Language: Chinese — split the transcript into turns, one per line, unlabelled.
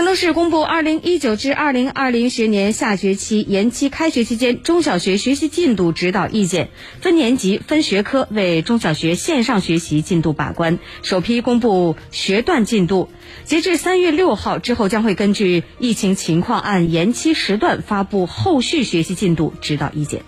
郑州市公布二零一九至二零二零学年下学期延期开学期间中小学学习进度指导意见，分年级、分学科为中小学线上学习进度把关，首批公布学段进度。截至三月六号之后，将会根据疫情情况按延期时段发布后续学习进度指导意见。